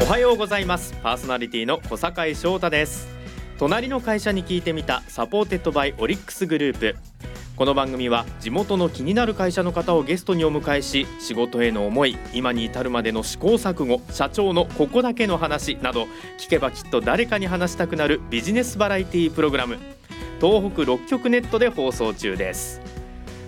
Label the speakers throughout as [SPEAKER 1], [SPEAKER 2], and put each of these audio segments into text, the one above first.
[SPEAKER 1] おはようございます。パーソナリティの小坂翔太です。隣の会社に聞いてみた supported by オリックスグループ。この番組は地元の気になる会社の方をゲストにお迎えし仕事への思い今に至るまでの試行錯誤社長のここだけの話など聞けばきっと誰かに話したくなるビジネスバラエティプログラム。東北6局ネットで放送中です。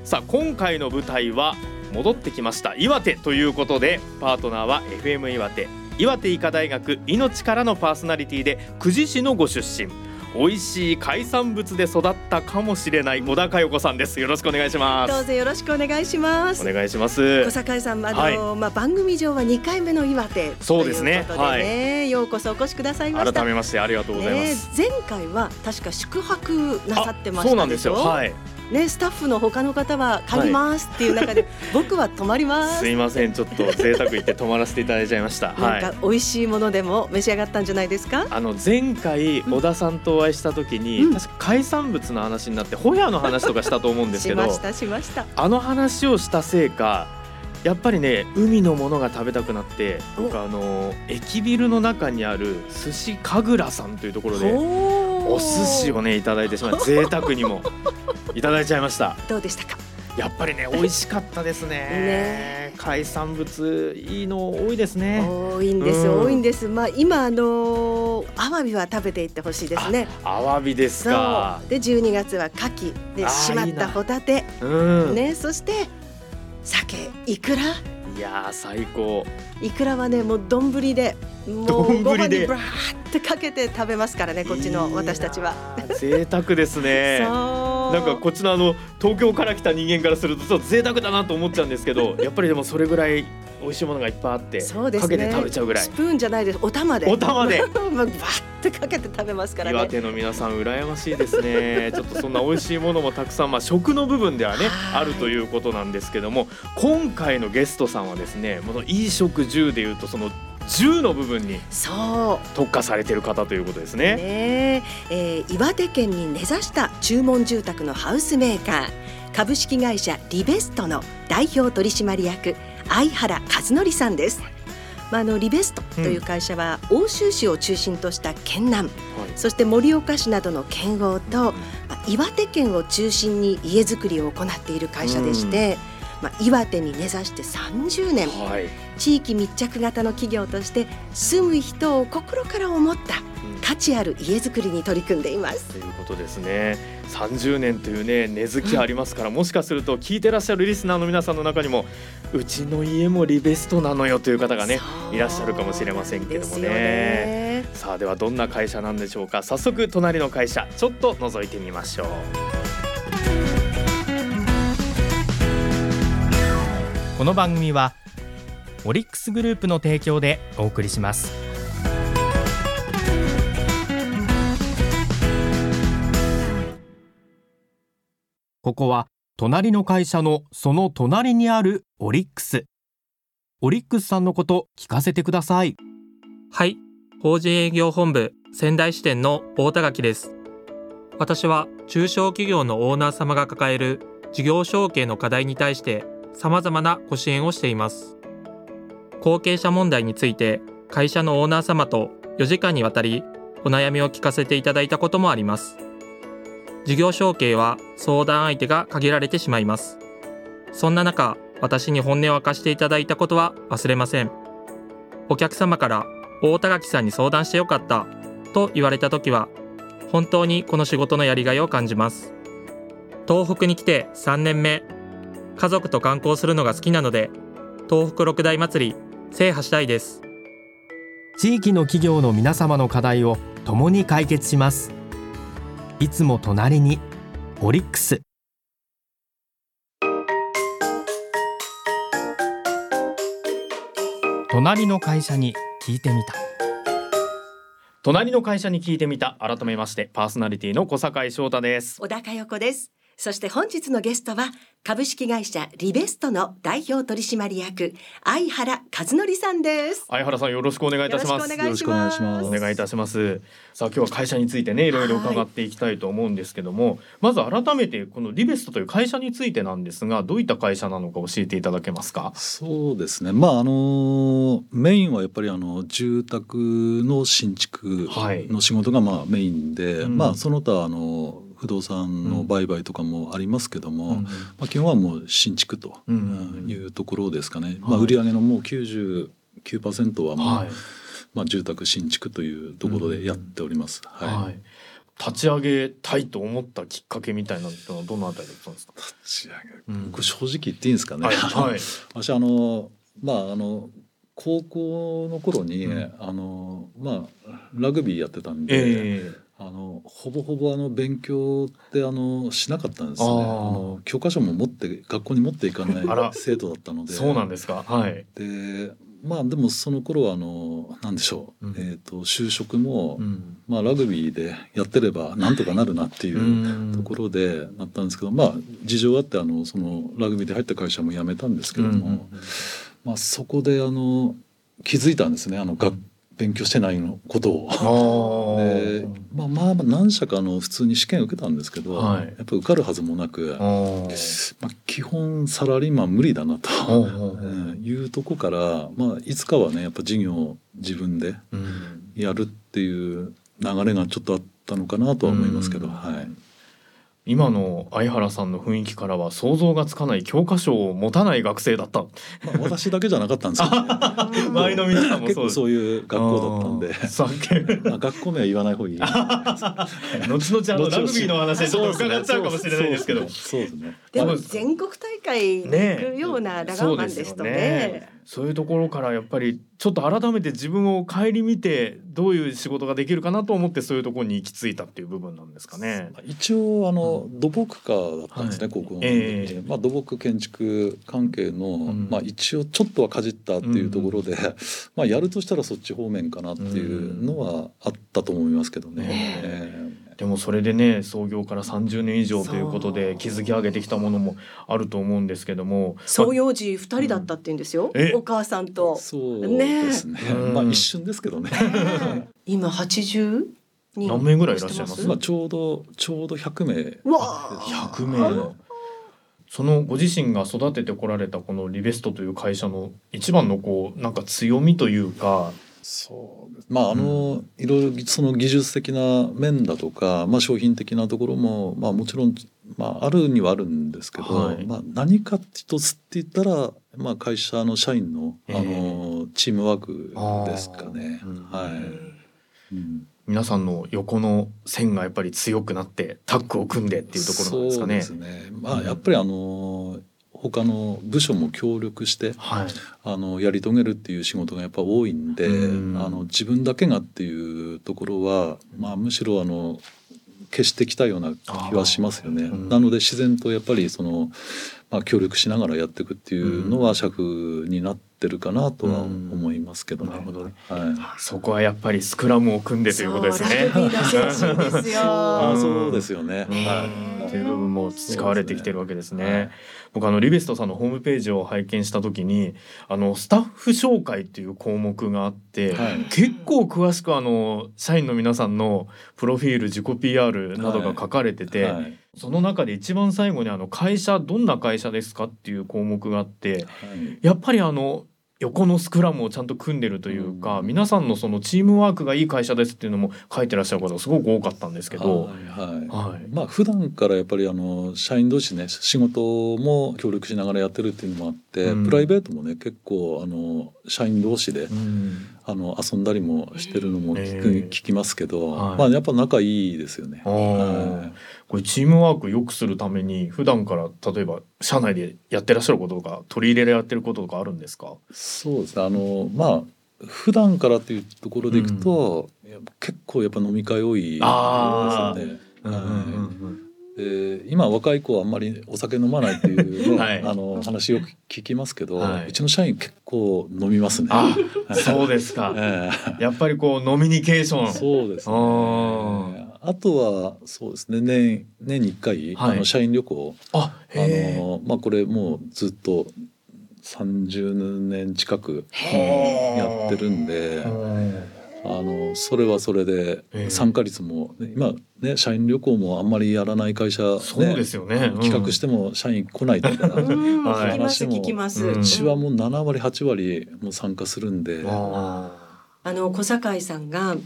[SPEAKER 1] さあ今回の舞台は戻ってきました。岩手ということでパートナーは FM 岩手。岩手医科大学命からのパーソナリティで久慈市のご出身。美味しい海産物で育ったかもしれない小田佳代子さんです。よろしくお願いします。
[SPEAKER 2] どうぞよろしくお願いします。
[SPEAKER 1] お願いします
[SPEAKER 2] 小坂井さんあの、はい、まあ番組上は2回目の岩手
[SPEAKER 1] そうですね
[SPEAKER 2] ということでね、はい、ようこそお越しくださいました。
[SPEAKER 1] 改めましてありがとうございます、
[SPEAKER 2] ね、前回は確か宿泊なさってましたそうなんですよ。
[SPEAKER 1] はい
[SPEAKER 2] ね、スタッフの他の方は帰りますっていう中で、はい、僕は泊まります
[SPEAKER 1] すいません。ちょっと贅沢言って泊まらせていただいちゃいました。
[SPEAKER 2] なんか美味しいものでも召し上がったんじゃないですか？
[SPEAKER 1] あの前回小田さんとお会いした時に、うん、確か海産物の話になってホヤの話とかしたと思うんですけど
[SPEAKER 2] しましたしました。
[SPEAKER 1] あの話をしたせいかやっぱりね海のものが食べたくなって僕あの駅ビルの中にある寿司神楽さんというところでお寿司をねいただいてしまって贅沢にもいただいちゃいました。
[SPEAKER 2] どうでしたか？
[SPEAKER 1] やっぱりね美味しかったですね。ね。海産物いいの多いですね。
[SPEAKER 2] 多いんです、うん、多いんです。まあ今あのアワビは食べていってほしいですね。
[SPEAKER 1] アワビですか。
[SPEAKER 2] で12月は牡蠣でしまったホタテ。うん、ねそして酒。いくら
[SPEAKER 1] いや最高。
[SPEAKER 2] いくらはねもう丼でもうご飯にバーってかけて食べますからねこっちの私たちは。
[SPEAKER 1] 贅沢ですね なんかこっちのあの東京から来た人間からするとちょっと贅沢だなと思っちゃうんですけど やっぱりでもそれぐらい美味しいものがいっぱいあってそうです、ね、かけて食べちゃうぐらい。
[SPEAKER 2] スプーンじゃないです。お玉で。
[SPEAKER 1] お玉で。
[SPEAKER 2] バッてかけて食べますからね。
[SPEAKER 1] 岩手の皆さん羨ましいですね。ちょっとそんな美味しいものもたくさんまあ食の部分ではねあるということなんですけども今回のゲストさんはですねこのいい食住でいうとその銃の部分に特化されている方ということですね。
[SPEAKER 2] ねえ。ー、岩手県に根ざした注文住宅のハウスメーカー。株式会社リベストの代表取締役相原和則さんです。まあ、あのリベストという会社は、奥州市を中心とした県南、うん、そして盛岡市などの県央と、まあ、岩手県を中心に家づくりを行っている会社でして、うん、まあ、岩手に根ざして30年、はい、地域密着型の企業として住む人を心から思った価値ある家づくりに取り組んでいます。
[SPEAKER 1] ということですね。30年というね根付きありますから、もしかすると聞いてらっしゃるリスナーの皆さんの中にもうちの家もリベストなのよという方がねいらっしゃるかもしれませんけどもね。ねさあではどんな会社なんでしょうか。早速隣の会社ちょっと覗いてみましょう。この番組はオリックスグループの提供でお送りします。ここは隣の会社のその隣にあるオリックス。オリックスさんのこと聞かせてください。
[SPEAKER 3] はい、法人営業本部仙台支店の大田垣です。私は中小企業のオーナー様が抱える事業承継の課題に対して様々なご支援をしています。後継者問題について会社のオーナー様と4時間にわたりお悩みを聞かせていただいたこともあります。事業承継は相談相手が限られてしまいます。そんな中、私に本音を明かしていただいたことは忘れません。お客様から大田垣さんに相談してよかったと言われた時は、本当にこの仕事のやりがいを感じます。東北に来て3年目、家族と観光するのが好きなので、東北六大祭り制覇したいです。
[SPEAKER 1] 地域の企業の皆様の課題を共に解決します。いつも隣にオリックス。隣の会社に聞いてみた。隣の会社に聞いてみた。改めましてパーソナリティの小坂井翔太です。
[SPEAKER 2] 小高代子ですそして本日のゲストは株式会社リベストの代表取締役相原和則さんです。
[SPEAKER 1] 相原さんよろしくお願いいたします。
[SPEAKER 2] よろしくお願いします。
[SPEAKER 1] お願いいたします。さあ今日は会社についてねいろいろ伺っていきたいと思うんですけども、まず改めてこのリベストという会社についてなんですがどういった会社なのか教えていただけますか？
[SPEAKER 4] そうですね。まああのメインはやっぱりあの住宅の新築の仕事がまあメインで、
[SPEAKER 1] うん。
[SPEAKER 4] まあその他あの不動産の売買とかもありますけども、
[SPEAKER 1] うん。
[SPEAKER 4] まあ、基本はもう新築と
[SPEAKER 1] うん。
[SPEAKER 4] いうところですかね、
[SPEAKER 1] はい。
[SPEAKER 4] まあ、売上のもう99%はもう、
[SPEAKER 1] はい。
[SPEAKER 4] まあ、住宅新築というところでやっております。はい。
[SPEAKER 1] はい。立ち上げたいと思ったきっかけみたいなのはどのあたりだったんですか？
[SPEAKER 4] 立ち上
[SPEAKER 1] うん。
[SPEAKER 4] げこれ正直言っていいんですかね？
[SPEAKER 1] はい、はい、
[SPEAKER 4] 私あのまああの高校の頃に、
[SPEAKER 1] うん。
[SPEAKER 4] あのまあラグビーやってたんで、
[SPEAKER 1] え
[SPEAKER 4] あのほぼほぼあの勉強ってあのしなかったんですね。あの教科書も持って学校に持っていかない生徒だったの
[SPEAKER 1] え
[SPEAKER 4] で。
[SPEAKER 1] そうなんですか。はい。
[SPEAKER 4] でまあでもその頃はあのなんでしょう、
[SPEAKER 1] うん
[SPEAKER 4] えっ、と就職も、
[SPEAKER 1] うん。
[SPEAKER 4] まあラグビーでやってればなんとかなるなっていう。ところでなったんですけどまあ事情あってあのそのラグビーで入った会社も辞めたんですけども、まあ、そこであの気づいたんですねあの学勉強してないのことを。
[SPEAKER 1] あ
[SPEAKER 4] でまあまあ何社かあの普通に試験受けたんですけど、
[SPEAKER 1] はい。
[SPEAKER 4] やっぱ受かるはずもなく、
[SPEAKER 1] あ
[SPEAKER 4] まあ、基本サラリーマン無理だなと、いうとこから、まあ、いつかはねやっぱ事業を自分で
[SPEAKER 1] うん。
[SPEAKER 4] やるっていう流れがちょっとあったのかなとは思いますけど、
[SPEAKER 1] うん。
[SPEAKER 4] はい。
[SPEAKER 1] 今の相原さんの雰囲気からは想像がつかない教科書を持たない学生だった。
[SPEAKER 4] まあ、私だけじゃなかったんですけど、ね、
[SPEAKER 1] 周りの皆さんも
[SPEAKER 4] 結構
[SPEAKER 1] そう。
[SPEAKER 4] そういう学校だったんで。
[SPEAKER 1] あーさっき。
[SPEAKER 4] まあ学校名は言わない方がいい。
[SPEAKER 1] 後々あのラグビーの話でちょっと伺っちゃうかもしれないですけど。
[SPEAKER 4] そうですね。
[SPEAKER 2] でも全国大会に行くようなラガーマンですとね
[SPEAKER 1] そういうところからやっぱりちょっと改めて自分を顧みてどういう仕事ができるかなと思ってそういうところに行き着いたっていう部分なんですかね。
[SPEAKER 4] 一応あの土木科だったんですね、
[SPEAKER 1] はい
[SPEAKER 4] 高校の時に、
[SPEAKER 1] ええ
[SPEAKER 4] まあ、土木建築関係の、
[SPEAKER 1] ん。
[SPEAKER 4] まあ、一応ちょっとはかじったっていうところで、まあ、やるとしたらそっち方面かなっていうのはあったと思いますけどね。
[SPEAKER 1] ね
[SPEAKER 4] え
[SPEAKER 1] でもそれでね創業から30年以上ということで築き上げてきたものもあると思うんですけども。
[SPEAKER 2] 創業時二人だったって言うんですよ、
[SPEAKER 1] え？
[SPEAKER 2] お母さん
[SPEAKER 4] え
[SPEAKER 2] と。
[SPEAKER 4] そうですね。
[SPEAKER 1] うん
[SPEAKER 4] まあ一瞬ですけどね。
[SPEAKER 2] 今80人
[SPEAKER 1] 何名ぐらいいらっしゃいます？
[SPEAKER 4] まあちょうどちょうど100名。
[SPEAKER 2] うわー
[SPEAKER 1] 100名。そのご自身が育ててこられたこのリベストという会社の一番のこうなんか強みというか
[SPEAKER 4] そうですまああの、いろいろその技術的な面だとか、まあ、商品的なところも、まあ、もちろん、まあ、あるにはあるんですけど、
[SPEAKER 1] はい。
[SPEAKER 4] まあ、何か一つって言ったら、まあ、会社の社員のあ
[SPEAKER 1] え。
[SPEAKER 4] のチームワークですかね。はい。うん。
[SPEAKER 1] 皆さんの横の線がやっぱり強くなってタッグを組んでっていうところなんですかね。
[SPEAKER 4] そうですね。まあやっぱりあの他の部署も協力して
[SPEAKER 1] はい。
[SPEAKER 4] あのやり遂げるっていう仕事がやっぱ多いんで、
[SPEAKER 1] うん
[SPEAKER 4] あの自分だけがっていうところは、まあ、むしろあの消してきたような気はしますよね。
[SPEAKER 1] うん
[SPEAKER 4] なので自然とやっぱりその、まあ、協力しながらやっていくっていうのは尺になってるかなとは思いますけどね。
[SPEAKER 1] なるほどね。
[SPEAKER 4] はい。
[SPEAKER 1] そこはやっぱりスクラムを組んでということですね。
[SPEAKER 2] そうラグビーの精神ですよ。
[SPEAKER 4] あーそうですよね。
[SPEAKER 1] うん。
[SPEAKER 4] はい。
[SPEAKER 1] っていう部分も培われてきてるわけですね。僕あのリベストさんのホームページを拝見した時にあのスタッフ紹介っていう項目があって、
[SPEAKER 4] はい。
[SPEAKER 1] 結構詳しくあの社員の皆さんのプロフィール自己 PR などが書かれてて、
[SPEAKER 4] はい。
[SPEAKER 1] その中で一番最後にあの会社どんな会社ですかっていう項目があって
[SPEAKER 4] はい。
[SPEAKER 1] やっぱりあの横のスクラムをちゃんと組んでるというか、
[SPEAKER 4] うん。
[SPEAKER 1] 皆さんのそのチームワークがいい会社ですっていうのも書いてらっしゃる方がすごく多かったんですけど。
[SPEAKER 4] はいはい。
[SPEAKER 1] はい。
[SPEAKER 4] まあ普段からやっぱりあの社員同士ね仕事も協力しながらやってるっていうのもあって、
[SPEAKER 1] うん。
[SPEAKER 4] プライベートもね結構あの社員同士で
[SPEAKER 1] うん
[SPEAKER 4] あの遊んだりもしてるのも聞く、
[SPEAKER 1] ええ
[SPEAKER 4] 聞きますけど、
[SPEAKER 1] はい。
[SPEAKER 4] まあやっぱ仲いいですよね。はい。
[SPEAKER 1] これチームワーク良くするために普段から例えば社内でやってらっしゃることとか取り入れられてることとかあるんですか？
[SPEAKER 4] そうです。ねあのまあ普段からっていうところでいくと、いや結構やっぱ飲み会多いです
[SPEAKER 1] あ
[SPEAKER 4] よね。
[SPEAKER 1] うんうんうん
[SPEAKER 4] で今若い子はあんまりお酒飲まないっていうね、
[SPEAKER 1] はい。
[SPEAKER 4] あの話よく聞きますけど、
[SPEAKER 1] はい。う
[SPEAKER 4] ちの社員結構飲みますね。
[SPEAKER 1] あそうですか。
[SPEAKER 4] え
[SPEAKER 1] やっぱりこうノミニケーション
[SPEAKER 4] えそうですね。
[SPEAKER 1] あ
[SPEAKER 4] あとはそうですね。年年に1回、
[SPEAKER 1] はい。
[SPEAKER 4] あの社員旅行
[SPEAKER 1] あ
[SPEAKER 4] あ
[SPEAKER 1] へ
[SPEAKER 4] のまあこれもうずっと30年近く
[SPEAKER 2] へ
[SPEAKER 4] やってるんであのそれはそれで
[SPEAKER 1] ええ。
[SPEAKER 4] 参加率もね今ね社員旅行もあんまりやらない会社、ね、
[SPEAKER 1] そうですよね、うん。
[SPEAKER 4] 企画しても社員来ないとか、
[SPEAKER 2] うん、
[SPEAKER 1] はい
[SPEAKER 2] 聞きます聞きます。
[SPEAKER 1] うん。
[SPEAKER 4] うちはもう7割8割もう参加するんで、
[SPEAKER 1] あ
[SPEAKER 2] あの小堺さんが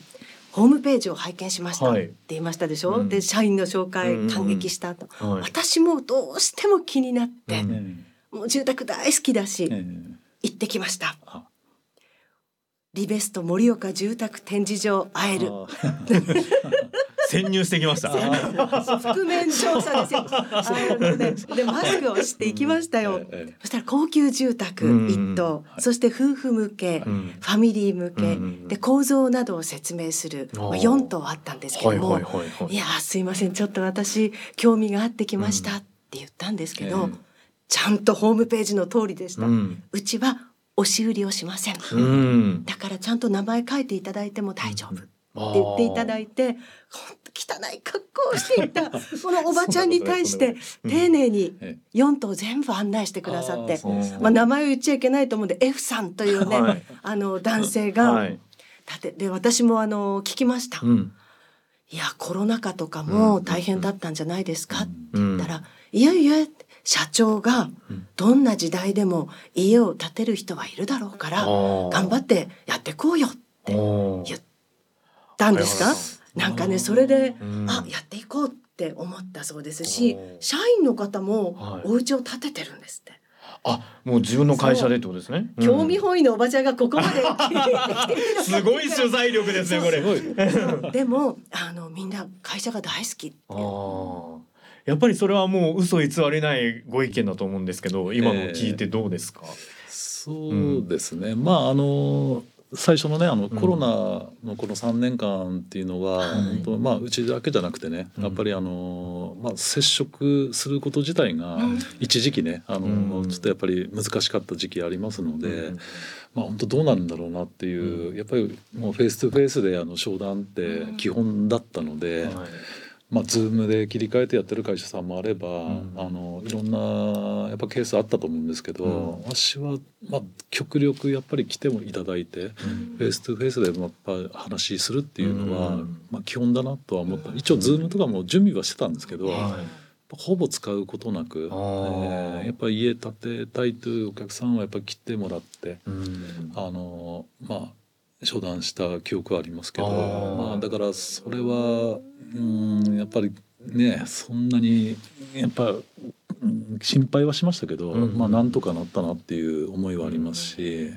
[SPEAKER 2] ホームページを拝見しましたっ
[SPEAKER 1] はい。
[SPEAKER 2] て言いましたでしょ、
[SPEAKER 1] うん。
[SPEAKER 2] で社員の紹介
[SPEAKER 1] うん
[SPEAKER 2] 感激したと、
[SPEAKER 1] ーはい。
[SPEAKER 2] 私もどうしても気になって、
[SPEAKER 1] うん。
[SPEAKER 4] え
[SPEAKER 2] もう住宅大好きだし、
[SPEAKER 4] ええ。
[SPEAKER 2] 行ってきました。
[SPEAKER 4] あ
[SPEAKER 2] リベスト盛岡住宅展示場会える。
[SPEAKER 4] あ
[SPEAKER 1] 潜入してきました。
[SPEAKER 2] 覆面調査ですよ。でマスクをして行きましたよ、
[SPEAKER 4] ええ
[SPEAKER 2] そしたら高級住宅
[SPEAKER 1] うん
[SPEAKER 2] 一棟、そして夫婦向け、
[SPEAKER 1] うん。
[SPEAKER 2] ファミリー向け、
[SPEAKER 1] うん
[SPEAKER 2] で構造などを説明する、まあ、
[SPEAKER 1] あー
[SPEAKER 2] 4棟あったんですけども、
[SPEAKER 1] はい
[SPEAKER 2] やーすいません。ちょっと私興味があってきましたって言ったんですけど、
[SPEAKER 4] ええ。
[SPEAKER 2] ちゃんとホームページの通りでした、
[SPEAKER 1] う
[SPEAKER 2] うんちは押し売りをしません、
[SPEAKER 1] うん。
[SPEAKER 2] だからちゃんと名前書いていただいても大丈夫。って言っていただいて本当汚い格好をしていた このおばちゃんに対して
[SPEAKER 1] うん
[SPEAKER 2] 丁寧に
[SPEAKER 4] え
[SPEAKER 2] 4棟全部案内してくださってまあ、名前を言っちゃいけないと思うんで F さんというね、
[SPEAKER 1] はい。
[SPEAKER 2] あの男性が、
[SPEAKER 1] はい。
[SPEAKER 2] だってで私もあの聞きました、
[SPEAKER 1] うん。
[SPEAKER 2] いやコロナ禍とかも
[SPEAKER 1] うん
[SPEAKER 2] 大変だったんじゃないですか？って
[SPEAKER 1] うん
[SPEAKER 2] 言ったら、いやいや社長が
[SPEAKER 1] うん。
[SPEAKER 2] どんな時代でも家を建てる人はいるだろうから頑張ってやってこうよって言ったんですか？なんかねそれで、
[SPEAKER 1] うん。
[SPEAKER 2] あやっていこうって思ったそうですし社員の方も
[SPEAKER 1] はい。
[SPEAKER 2] お家を建ててるんですって、
[SPEAKER 1] あもう自分の会社でってことですね。
[SPEAKER 2] 興味本位のおばちゃんがここまで
[SPEAKER 1] すごい取材力ですねこれ。
[SPEAKER 2] でもあのみんな会社が大好きって
[SPEAKER 1] やっぱりそれはもう嘘偽りないご意見だと思うんですけど今の聞いてどうですか、
[SPEAKER 4] そうですね、まああの最初のねあのコロナのこの3年間っていうのは、
[SPEAKER 2] はい。
[SPEAKER 4] 本当まあうちだけじゃなくてね、
[SPEAKER 1] うん。
[SPEAKER 4] やっぱりあの、まあ、接触すること自体が
[SPEAKER 2] うん
[SPEAKER 4] 一時期ねあの、
[SPEAKER 1] うん。
[SPEAKER 4] ちょっとやっぱり難しかった時期ありますので、
[SPEAKER 1] うん。
[SPEAKER 4] まあ本当どうなるんだろうなっていう、
[SPEAKER 1] うん。
[SPEAKER 4] やっぱりもう face to face であの商談って基本だったので。
[SPEAKER 1] はい
[SPEAKER 4] まあ、ズームで切り替えてやってる会社さんもあれば、
[SPEAKER 1] ん。
[SPEAKER 4] あのいろんなやっぱケースあったと思うんですけど、
[SPEAKER 1] うん。
[SPEAKER 4] 私は、まあ、極力やっぱり来てもいただいて、 face to face でやっぱ話するっていうのは、
[SPEAKER 1] うん。
[SPEAKER 4] まあ、基本だなとは思った。一応ズームとかも準備はしてたんですけど、
[SPEAKER 1] は
[SPEAKER 4] ほぼ使うことなく、え
[SPEAKER 1] あー。
[SPEAKER 4] ーやっぱり家建てたいというお客さんはやっぱり来てもらって。
[SPEAKER 1] うん。
[SPEAKER 4] あのまあ商談した記憶はありますけどまあ、だからそれはうんやっぱりねそんなにやっぱ、うん心配はしましたけど、
[SPEAKER 1] うん
[SPEAKER 4] まあなんとかなったなっていう思いはありますし、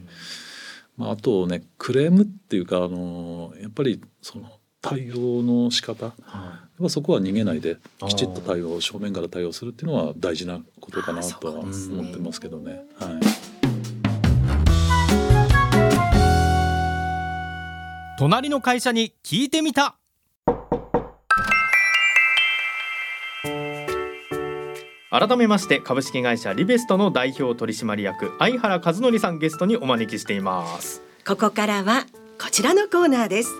[SPEAKER 4] まあ、あとねクレームっていうかあのやっぱりその対応の仕方。
[SPEAKER 1] は
[SPEAKER 4] ぱそこは逃げないできちっと対応正面から対応するっていうのは大事なことかなとは思ってますけどね。はい
[SPEAKER 1] 隣の会社に聞いてみた。改めまして株式会社リベストの代表取締役相原和則さんゲストにお招きしています。
[SPEAKER 2] ここからはこちらのコーナーです。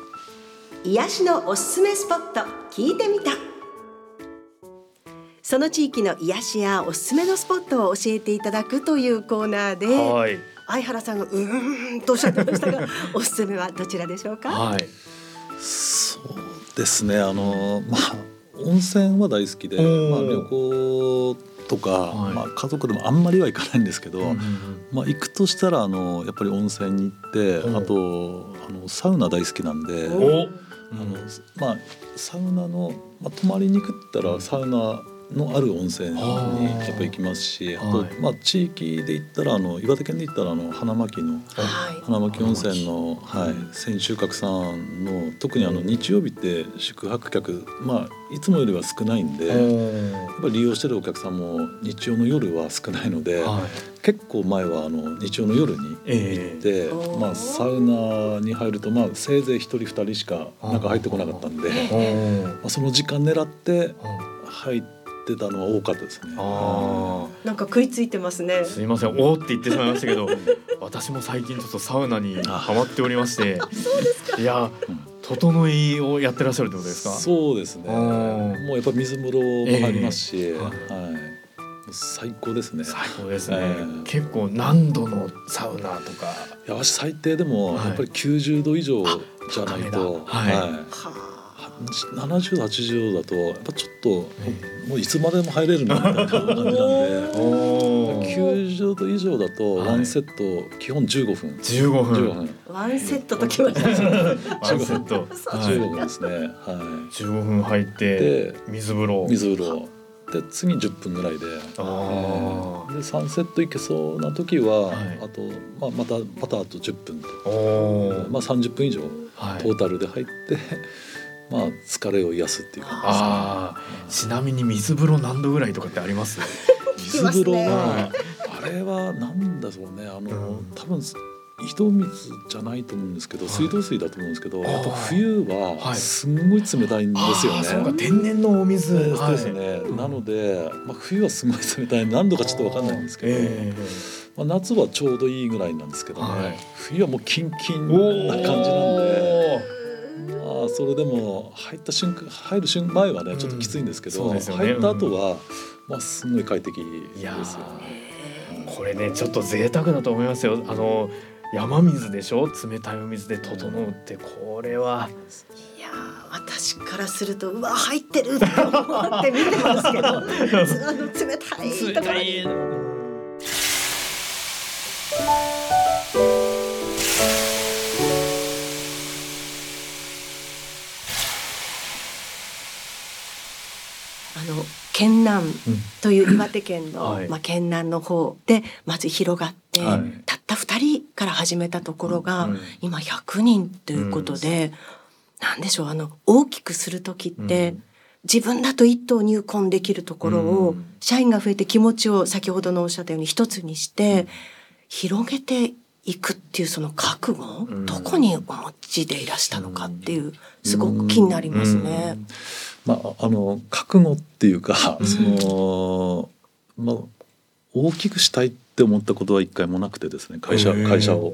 [SPEAKER 2] 癒しのおすすめスポット聞いてみた。その地域の癒しやおすすめのスポットを教えていただくというコーナーで
[SPEAKER 1] はい
[SPEAKER 2] 相原さんがうーんとおっしゃってましたが おすすめはどちらでしょうか？
[SPEAKER 1] はい。
[SPEAKER 4] そうですね。あのまあ温泉は大好きで、まあ、旅行とか、
[SPEAKER 1] はい。
[SPEAKER 4] まあ、家族でもあんまりは行かないんですけど、
[SPEAKER 1] うん
[SPEAKER 4] まあ、行くとしたらあのやっぱり温泉に行って
[SPEAKER 1] う。ん
[SPEAKER 4] あとあのサウナ大好きなんで、
[SPEAKER 1] お
[SPEAKER 4] あのまあ、サウナの、まあ、泊まりに行くったらサウナのある温泉にやっぱ行きますしあと、
[SPEAKER 1] はい
[SPEAKER 4] まあ、地域で言ったらあの岩手県で言ったらあの花巻の
[SPEAKER 2] はい。
[SPEAKER 4] 花巻温泉の、はい、千秋閣さんの特にあの日曜日って宿泊客、まあ、いつもよりは少ないんで、やっぱり利用してるお客さんも日曜の夜は少ないので、
[SPEAKER 1] はい。
[SPEAKER 4] 結構前はあの日曜の夜に
[SPEAKER 1] ええ。
[SPEAKER 4] で、
[SPEAKER 2] おー。
[SPEAKER 4] まあ、サウナに入ると、まあ、せいぜい1人2人しか中入ってこなかったんで、
[SPEAKER 1] お
[SPEAKER 4] まあ、その時間狙って入ってたのは多かったですね。
[SPEAKER 1] あ
[SPEAKER 2] なんか食いついてますね。
[SPEAKER 1] あすいませんおーって言ってしまいましたけど 私も最近ちょっとサウナにハマっておりましていや整いをやってらっしゃるってことですか？
[SPEAKER 4] そうですね。もうやっぱ水風呂も入りますし、えー、はい。最高ですね。
[SPEAKER 1] 最高ですね、えー、結構何度のサウナとか？
[SPEAKER 4] いや私最低でもやっぱり90度以上じゃないと、はい、はい70度80度だとやっぱちょっともういつまでも入れるなみたいな感じなんで。90度以上だとワンセット基本15分。
[SPEAKER 1] 15分 ,15 分。
[SPEAKER 2] ワンセットときました。ワン
[SPEAKER 1] セット。
[SPEAKER 4] 15分。ですね。はい。
[SPEAKER 1] 15分入って水風呂。
[SPEAKER 4] 水風呂。で次10分ぐらいで。で3セットいけそうな時は、はい、あと、まあ、またまたあと10分。と、まあ、30分以上トータルで入って、はい、まあ疲れを癒すっていう感
[SPEAKER 1] じです、ね、ちなみに水風呂何度ぐらいとかってあります？
[SPEAKER 4] 水風呂は、あれはなんだろうね。あの、うん、多分井戸水じゃないと思うんですけど、水道水だと思うんですけど、やっぱ冬はすんごい冷たいんですよね。
[SPEAKER 1] そうか天然のお水
[SPEAKER 4] ですね。なので、まあ冬はすごい冷たい。何度かちょっとわかんないんですけど。まあ、夏はちょうどいいぐらいなんですけどね、冬はもうキンキンな感じなんで。あそれでも入った瞬間入る瞬前はねちょっときついんですけど、入った後は、まあすごい快適ですよね。
[SPEAKER 1] これねちょっと贅沢だと思いますよ。あの山水でしょ？冷たいお水で整うってこれは。
[SPEAKER 2] いや私からするとうわ入ってるって思って見てますけど あの冷たいところに。県南という岩手県の、はい、まあ、県南の方でまず広がって、はい、たった2人から始めたところが、うん、今100人ということで、うん、なんでしょうあの大きくする時って、うん、自分だと一頭入魂できるところを、社員が増えて気持ちを先ほどのおっしゃったように一つにして広げていくっていうその覚悟、どこにお持ちでいらしたのかっていうすごく気になりますね。
[SPEAKER 4] まあ、あの覚悟っていうか、そのまあ大きくしたいって思ったことは一回もなくてですね会社会社を。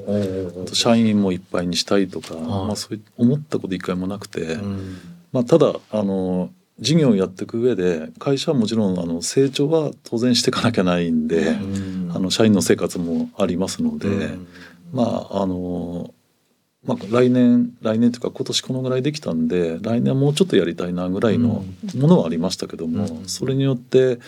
[SPEAKER 4] 社員もいっぱいにしたいとか、まあ、そういう思ったこと一回もなくて、まあ、ただあの事業をやっていく上で会社はもちろんあの成長は当然していかなきゃないんで、あの社員の生活もありますので、まああのまあ、来年来年というか今年このぐらいできたんで来年はもうちょっとやりたいなぐらいのものはありましたけども、うん、それによって、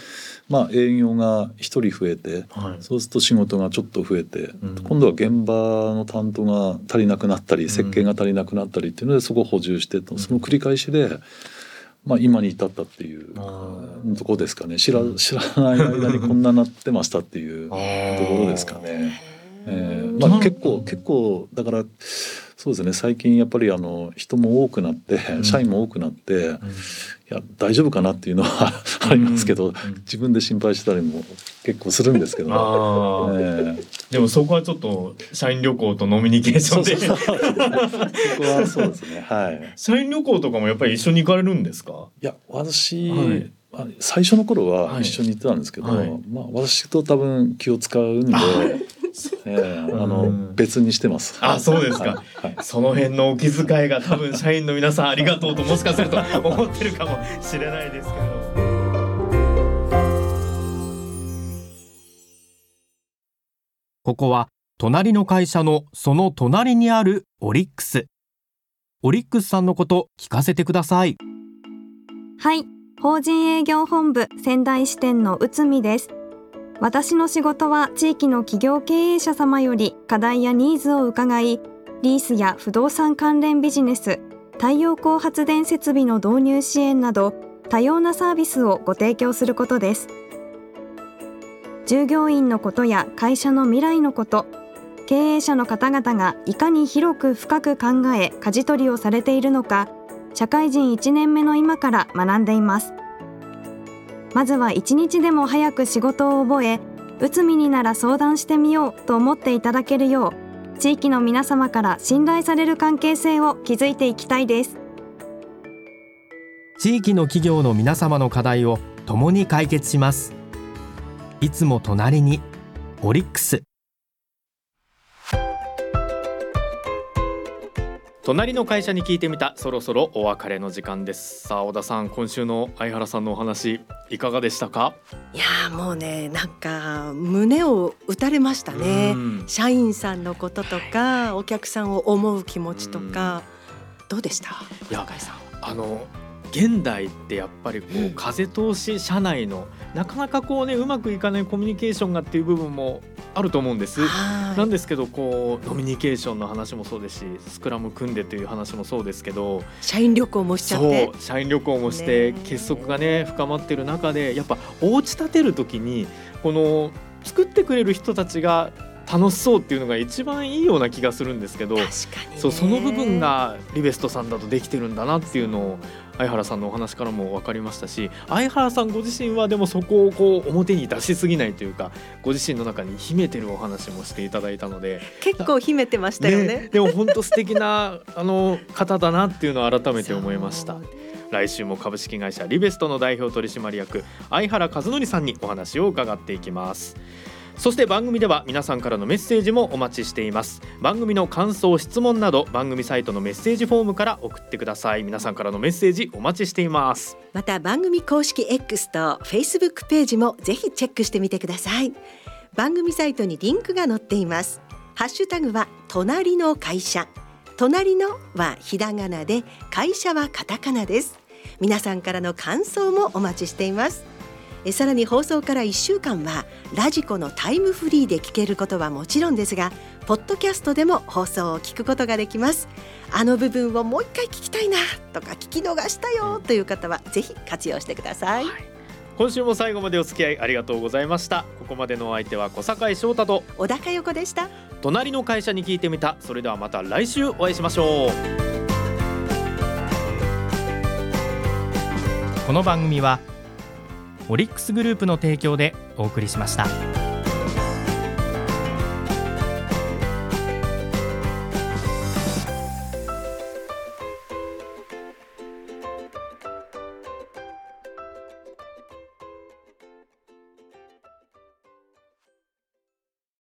[SPEAKER 4] まあ、営業が1人増えて、はい、そうすると仕事がちょっと増えて、うん、今度は現場の担当が足りなくなったり設計が足りなくなったりっていうのでそこを補充してその繰り返しで。まあ、今に至ったっていうとこですかね。知ら知らない間にこんななってましたっていうところですかね。えー。まあ、結構結構だからそうですね。最近やっぱりあの人も多くなって、うん、社員も多くなって、うん、いや大丈夫かなっていうのは ありますけど、うん、自分で心配したりも結構するんですけど、ね
[SPEAKER 1] えー、でもそこはちょっと社員旅行とノミニケーションで。そこ
[SPEAKER 4] はそうですね。はい。
[SPEAKER 1] 社員旅行とかもやっぱり一緒に行かれるんですか？
[SPEAKER 4] いや私、はい。最初の頃は一緒に行ってたんですけど、はい、まあ、私と多分気を使うんで、えー、あの別にしてます。
[SPEAKER 1] あ、そうですか、はい。その辺のお気遣いが多分社員の皆さんありがとうともしかすると思ってるかもしれないですけど。ここは隣の会社のその隣にあるオリックス。オリックスさんのこと聞かせてください。
[SPEAKER 5] はい、法人営業本部仙台支店の内海です。私の仕事は地域の企業経営者様より課題やニーズを伺い、リースや不動産関連ビジネス、太陽光発電設備の導入支援など多様なサービスをご提供することです。従業員のことや会社の未来のこと、経営者の方々がいかに広く深く考え舵取りをされているのか社会人1年目の今から学んでいますまずは一日でも早く仕事を覚え内海になら相談してみようと思っていただけるよう地域の皆様から信頼される関係性を築いていきたいです。
[SPEAKER 1] 地域の企業の皆様の課題を共に解決します。いつも隣にオリックス。隣の会社に聞いてみた。そろそろお別れの時間です。さあ小田さん今週の相原さんのお話いかがでしたか？
[SPEAKER 2] いやもうねなんか胸を打たれましたね。社員さんのこととかお客さんを思う気持ちとかどうでした？
[SPEAKER 1] いやあの現代ってやっぱりこう風通し社内のなかなかこうねうまくいかないコミュニケーションがっていう部分もあると思うんです。なんですけどこうノミニケーションの話もそうですしスクラム組んでという話もそうですけど
[SPEAKER 2] 社員旅行もしちゃって。
[SPEAKER 1] 社員旅行もして結束がね深まってる中でやっぱお家建てる時にこの作ってくれる人たちが楽しそうっていうのが一番いいような気がするんですけどそうその部分がリベストさんだとできてるんだなっていうのを相原さんのお話からも分かりましたし相原さんご自身はでもそこをこう表に出しすぎないというかご自身の中に秘めてるお話もしていただいたので
[SPEAKER 2] 結構秘めてましたよね、ね、
[SPEAKER 1] でも本当素敵なあの方だなっていうのを改めて思いました。来週も株式会社リベストの代表取締役相原和則さんにお話を伺っていきます。そして番組では皆さんからのメッセージもお待ちしています。番組の感想質問など番組サイトのメッセージフォームから送ってください。皆さんからのメッセージお待ちしています。
[SPEAKER 2] また番組公式 X と Facebook ページもぜひチェックしてみてください。番組サイトにリンクが載っていますハッシュタグは隣の会社。隣のはひらがなで会社はカタカナです。皆さんからの感想もお待ちしています。えさらに放送から1週間はラジコのタイムフリーで聞けることはもちろんですがポッドキャストでも放送を聞くことができます。あの部分をもう一回聞きたいなとか聞き逃したよという方はぜひ活用してください、はい、
[SPEAKER 1] 今週も最後までお付き合いありがとうございました。ここまでのお相手は小坂井翔太と
[SPEAKER 2] 小高横でした。
[SPEAKER 1] 隣の会社に聞いてみた。それではまた来週お会いしましょう。この番組はオリックスグループの提供でお送りしました。